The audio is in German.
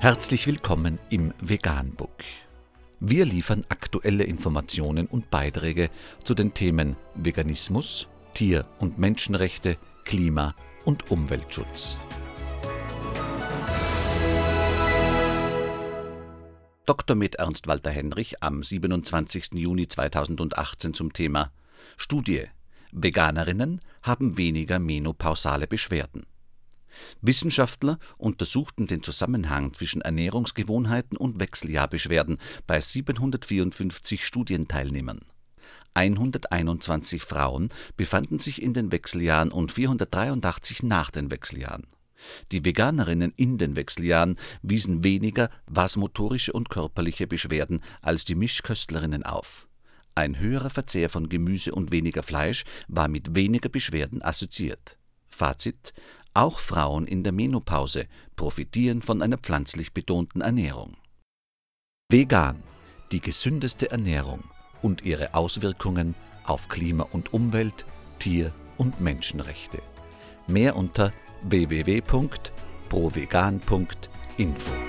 Herzlich willkommen im Veganbook. Wir liefern aktuelle Informationen und Beiträge zu den Themen Veganismus, Tier- und Menschenrechte, Klima- und Umweltschutz. Dr. Med Ernst Walter Henrich am 27. Juni 2018 zum Thema Studie Veganerinnen haben weniger menopausale Beschwerden. Wissenschaftler untersuchten den Zusammenhang zwischen Ernährungsgewohnheiten und Wechseljahrbeschwerden bei 754 Studienteilnehmern. 121 Frauen befanden sich in den Wechseljahren und 483 nach den Wechseljahren. Die Veganerinnen in den Wechseljahren wiesen weniger vasomotorische und körperliche Beschwerden als die Mischköstlerinnen auf. Ein höherer Verzehr von Gemüse und weniger Fleisch war mit weniger Beschwerden assoziiert. Fazit: Auch Frauen in der Menopause profitieren von einer pflanzlich betonten Ernährung. Vegan, die gesündeste Ernährung und ihre Auswirkungen auf Klima und Umwelt, Tier- und Menschenrechte. Mehr unter www.provegan.info